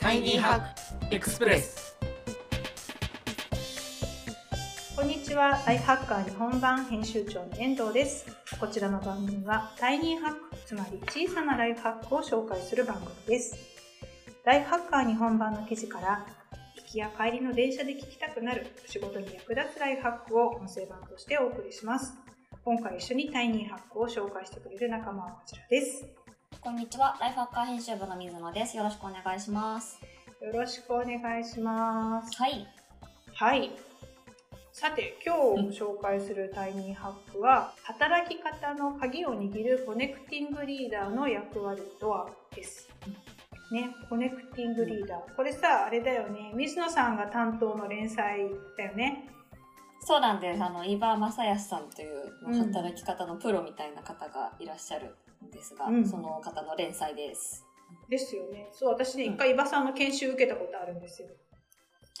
タイニーハックエクスプレスこんにちは、ライフハッカー日本版編集長の遠藤です。こちらの番組は、タイニーハック、つまり小さなライフハックを紹介する番組です。ライフハッカー日本版の記事から、行きや帰りの電車で聞きたくなる、仕事に役立つライフハックを音声版としてお送りします。今回一緒にタイニーハックを紹介してくれる仲間はこちらです。こんにちは、ライフハッカー編集部の水野です。よろしくお願いします。よろしくお願いします。はい。はい。さて、今日紹介するタイニーハックは、働き方の鍵を握るコネクティングリーダーの役割とはです。ね、コネクティングリーダー。これさ、あれだよね、水野さんが担当の連載だよね。そうなんです。あの、伊庭正康さんといううん働き方のプロみたいな方がいらっしゃるんですが、うんその方の連載です。ですよね。そう、私ね、うん一回伊庭さんの研修受けたことあるんですよ。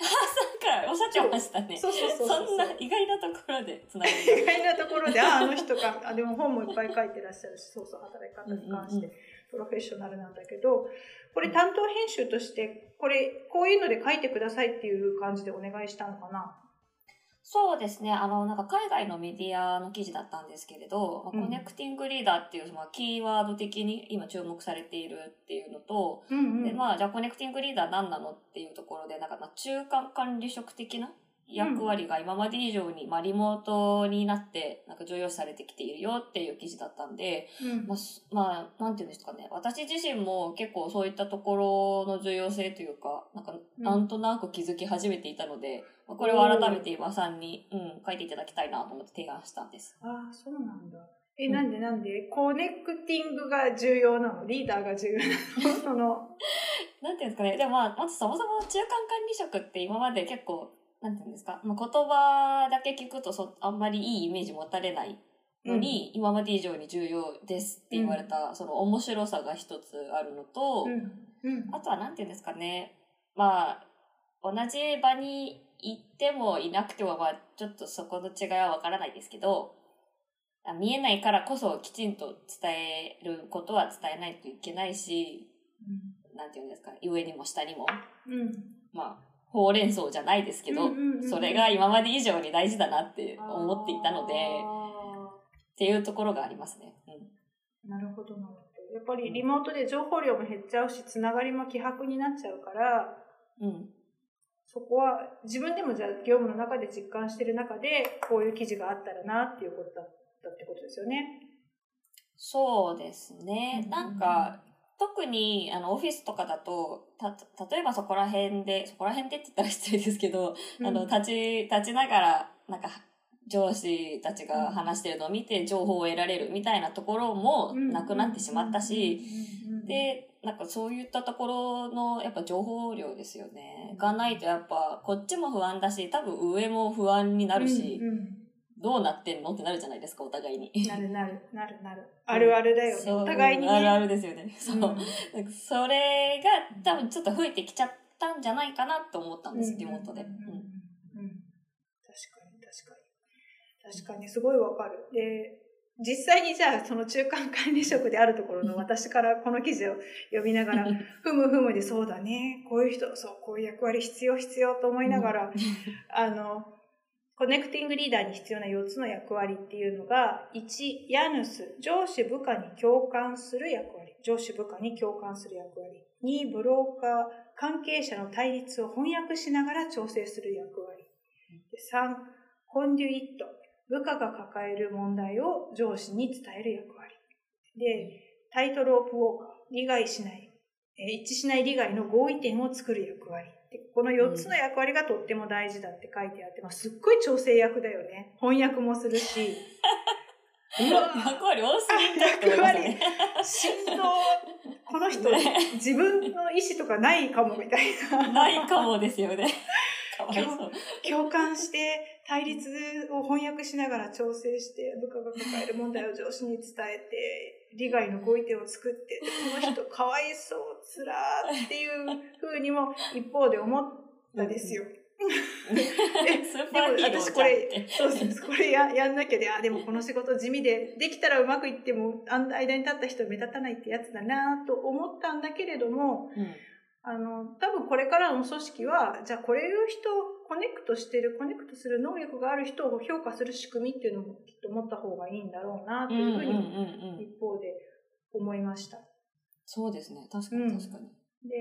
なんかおっしゃってましたね。そうそうそうそうそんな意外なところでつながり意外なところで、ああ、あの人か、あ、でも本もいっぱい書いてらっしゃるし、そうそう、働き方に関して、プロフェッショナルなんだけど、これ担当編集として、これ、こういうので書いてくださいっていう感じでお願いしたのかなそうですね。あの、なんか海外のメディアの記事だったんですけれど、まあうんコネクティングリーダーっていう、まあ、キーワード的に今注目されているっていうのと、うんで、まあ、じゃあコネクティングリーダー何なのっていうところで、なんか、まあ、中間管理職的な役割が今まで以上に、まあ、リモートになって、なんか重要視されてきているよっていう記事だったんで、うんまあ、すまあ、なんていうんですかね。私自身も結構そういったところの重要性というか、なんか、うんなんとなく気づき始めていたので、まあ、これを改めて今さんに、うん、書いていただきたいなと思って提案したんです。ああ、そうなんだ。え、うんなんでなんで？コネクティングが重要なの？リーダーが重要なの？その、なんていうんですかね。でもまあ、まずそもそも中間管理職って今まで結構、なんていうんですか？まあ、言葉だけ聞くとそあんまりいいイメージ持たれないのに、今まで以上に重要ですって言われた、その面白さが一つあるのと、うん。うん。あとはなんていうんですかね？まあ、同じ場に行ってもいなくても、まあ、ちょっとそこの違いはわからないですけど、あ見えないからこそきちんと伝えることは伝えないといけないし、なんていうんですか、上にも下にも、うん。まあ、ほうれん草じゃないですけど、うんうんうんうんそれが今まで以上に大事だなって思っていたので、あっていうところがありますね。うんーなるほど、なるほど。やっぱりリモートで情報量も減っちゃうし、つながりも希薄になっちゃうから、うん。そこは自分でもじゃあ業務の中で実感してる中で、こういう記事があったらなっていうことだったってことですよね。そうですね。うんなんか、特に、あの、オフィスとかだと、た、例えばそこら辺で、そこら辺でって言ったら失礼ですけど、あの、立ち、立ちながら、なんか、上司たちが話してるのを見て情報を得られるみたいなところもなくなってしまったし、、で、なんかそういったところの、やっぱ情報量ですよね。がないとやっぱ、こっちも不安だし、多分上も不安になるし、うんうんどうなってんの？ってなるじゃないですか、お互いに。なるなる、なるなる。あるあるだよお互いにね。あるあるですよね。そう。うん。なんかそれが多分ちょっと増えてきちゃったんじゃないかなと思ったんです、リモートで。うん。確かに確かに。確かに。すごいわかる。で実際にじゃあその中間管理職であるところの 私からこの記事を読みながら ふむふむでそうだね。こういう人そうこういう役割必要必要と思いながら、あのコネクティングリーダーに必要な4つの役割っていうのが1ヤヌス上司部下に共感する役割。上司部下に共感する役割。2ブローカー関係者の対立を翻訳しながら調整する役割。3コンデュイット。部下が抱える問題を上司に伝える役割。でタイトロープウォーカー。利害しない。一致しない利害の合意点を作る役割でこの4つの役割がとっても大事だって書いてあって、まあ、すっごい調整役だよね。翻訳もするし。役割多すぎたって思いますね。振動この人 自分の意思とかないかもみたいな。ないかもですよね。共感して対立を翻訳しながら調整して部下が抱える問題を上司に伝えて利害の合意点を作ってで この人かわいそうつらーっていうふうにも一方で思ったですよ。スーパーヒーロー私これて。そうですこれややんなきゃであでもこの仕事地味でできたらうまくいってもあん間に立った人目立たないってやつだなと思ったんだけれどもうんあの、多分これからの組織は、じゃあこういう人、コネクトしてる、コネクトする能力がある人を評価する仕組みっていうのもきっと持った方がいいんだろうな、というふうにも一方で思いました。そうですね。確かに確かに。で、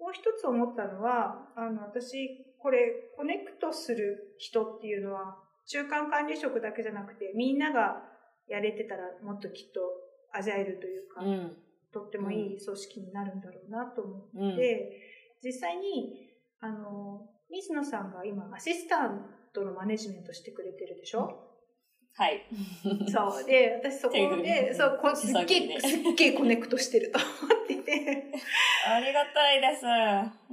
もう一つ思ったのは、あの、私、これ、コネクトする人っていうのは、中間管理職だけじゃなくて、みんながやれてたらもっときっとアジャイルというか、うん。とってもいい組織になるんだろうなと思って、うん実際に、あの、水野さんが今、アシスタントのマネジメントしてくれてるでしょ、はい。そう。で、私そこで、ねそう、こすっげえ、すっげえコネクトしてると思ってて。ありがたいです。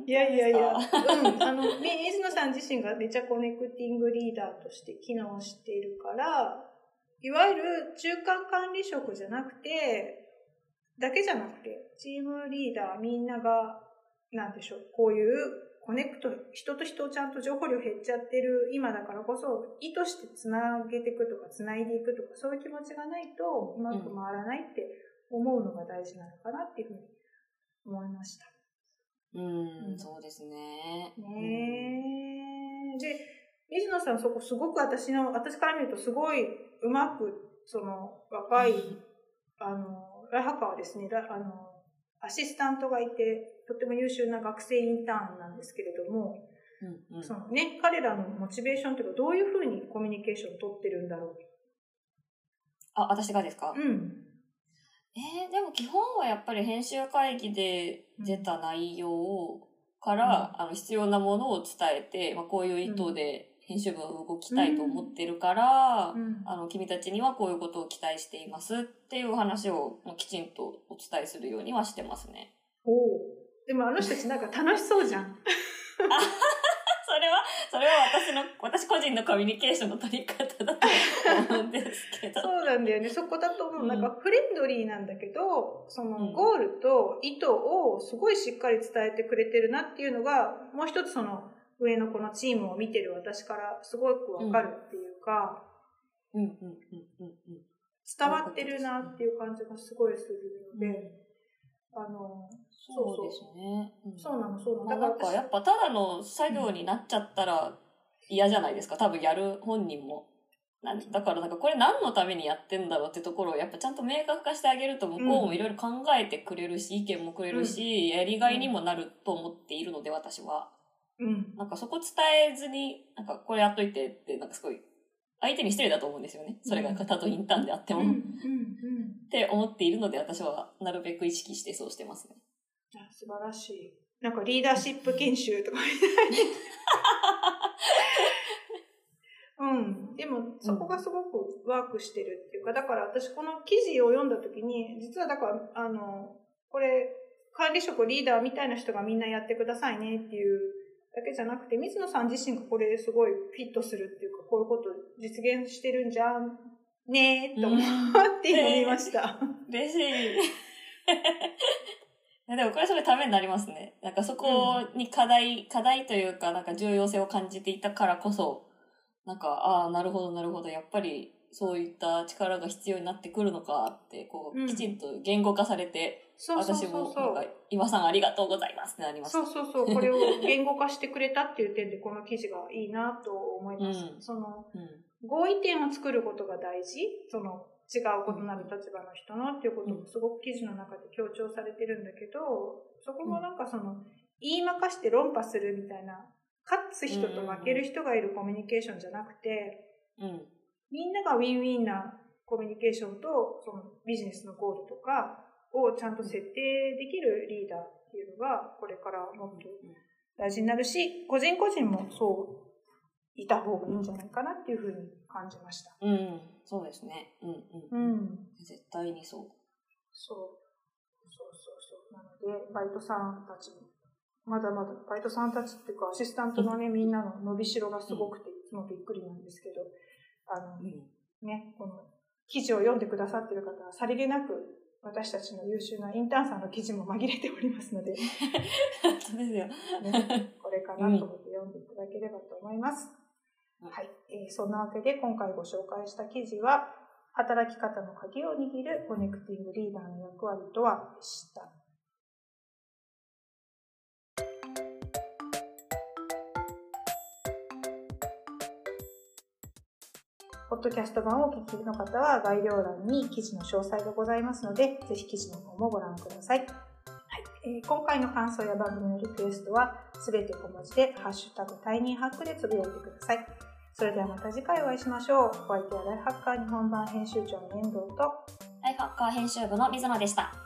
いやいやいや、うん、あの、み水野さん自身がめちゃコネクティングリーダーとして機能しているから、いわゆる中間管理職じゃなくて、だけじゃなくて、チームリーダーみんなが、なんでしょう、こういうコネクト、人と人をちゃんと情報量減っちゃってる今だからこそ、意図してつなげていくとか、つないでいくとか、そういう気持ちがないとうまく回らないって思うのが大事なのかなっていうふうに思いました。うん、そうですね。ねえ。で、水野さんそこすごく私の、私から見るとすごいうまく、その若い、あの、ラハカはですね、ラあの、アシスタントがいて、とっても優秀な学生インターンなんですけれども、うんうんそのね、彼らのモチベーションというか、どういうふうにコミュニケーションを取ってるんだろあ、私がですか？う。うん。えー、でも基本はやっぱり編集会議で出た内容から、あの必要なものを伝えて、まあ、こういう意図で編集部は動きたいと思ってるから、うんあの君たちにはこういうことを期待していますっていう話をまあきちんとお伝えするようにはしてますね。おお。でもあの人たちなんか楽しそうじゃん。それは、それは私の、私個人のコミュニケーションの取り方だと思うんですけど。そうなんだよね。そこだと思う。うんなんかフレンドリーなんだけど、そのうんゴールと意図をすごいしっかり伝えてくれてるなっていうのが、もう一つその上のこのチームを見てる私からすごくわかるっていうか、うんうんうんうんうん。伝わってるなっていう感じがすごいするので、あの、そうですね。うんそうなの、そうなの。まあ、だからかやっぱただの作業になっちゃったら嫌じゃないですか多分やる本人も。だからなんかこれ何のためにやってんだろうってところをやっぱちゃんと明確化してあげると向こうもいろいろ考えてくれるし、意見もくれるし、やりがいにもなると思っているので私は。うん。なんかそこ伝えずに、なんかこれやっといてってなんかすごい相手に失礼だと思うんですよね。それがたとインターンであっても。うん、うん、っうん。て思っているので私はなるべく意識してそうしてますね。あ素晴らしい。なんかリーダーシップ研修とかみたいな。うん。でも、そこがすごくワークしてるっていうか、だから私この記事を読んだ時に、実はだから、あの、これ、管理職リーダーみたいな人がみんなやってくださいねっていうだけじゃなくて、水野さん自身がこれすごいフィットするっていうか、こういうこと実現してるんじゃんねーと思って読みました。嬉しい。でもこれすごいためになりますね。なんかそこに課題、課題というか、なんか重要性を感じていたからこそ、なんか、ああ、なるほど、なるほど、やっぱりそういった力が必要になってくるのかって、こう、うんきちんと言語化されて、そうそう私そうそうもなんか。今さんありがとうございますってなりました。そうそうそう、これを言語化してくれたっていう点で、この記事がいいなと思います。うんその、うん。合意点を作ることが大事、その、違う異なる立場の人のっていうこともすごく記事の中で強調されてるんだけど、そこもなんかその、言いまかして論破するみたいな、勝つ人と負ける人がいるコミュニケーションじゃなくて、うん。みんながウィンウィンなコミュニケーションと、そのビジネスのゴールとかをちゃんと設定できるリーダーっていうのが、これからもっと大事になるし、個人個人もそういた方がいいんじゃないかなっていうふうに感じました。うん。そうですね。うんうん。うん。絶対にそう。そう。そうそうそう。なので、バイトさんたちも、まだまだ、バイトさんたちっていうか、アシスタントのね、みんなの伸びしろがすごくて、いつもびっくりなんですけど、あの、うん。ね、この記事を読んでくださっている方は、さりげなく私たちの優秀なインターンさんの記事も紛れておりますので、ね。これかなと思って読んでいただければと思います。うんはい、えーそんなわけで今回ご紹介した記事は、働き方の鍵を握るコネクティングリーダーの役割とはでした。ポッドキャスト版をお聞きの方は概要欄に記事の詳細がございますので、ぜひ記事の方もご覧ください。はいえー今回の感想や番組のリクエストは、すべて小文字で、ハッシュタグタイニーハックでつぶやいてください。それではまた次回お会いしましょう。お相手はライハッカー日本版編集長の遠藤と、ライハッカー編集部の水野でした。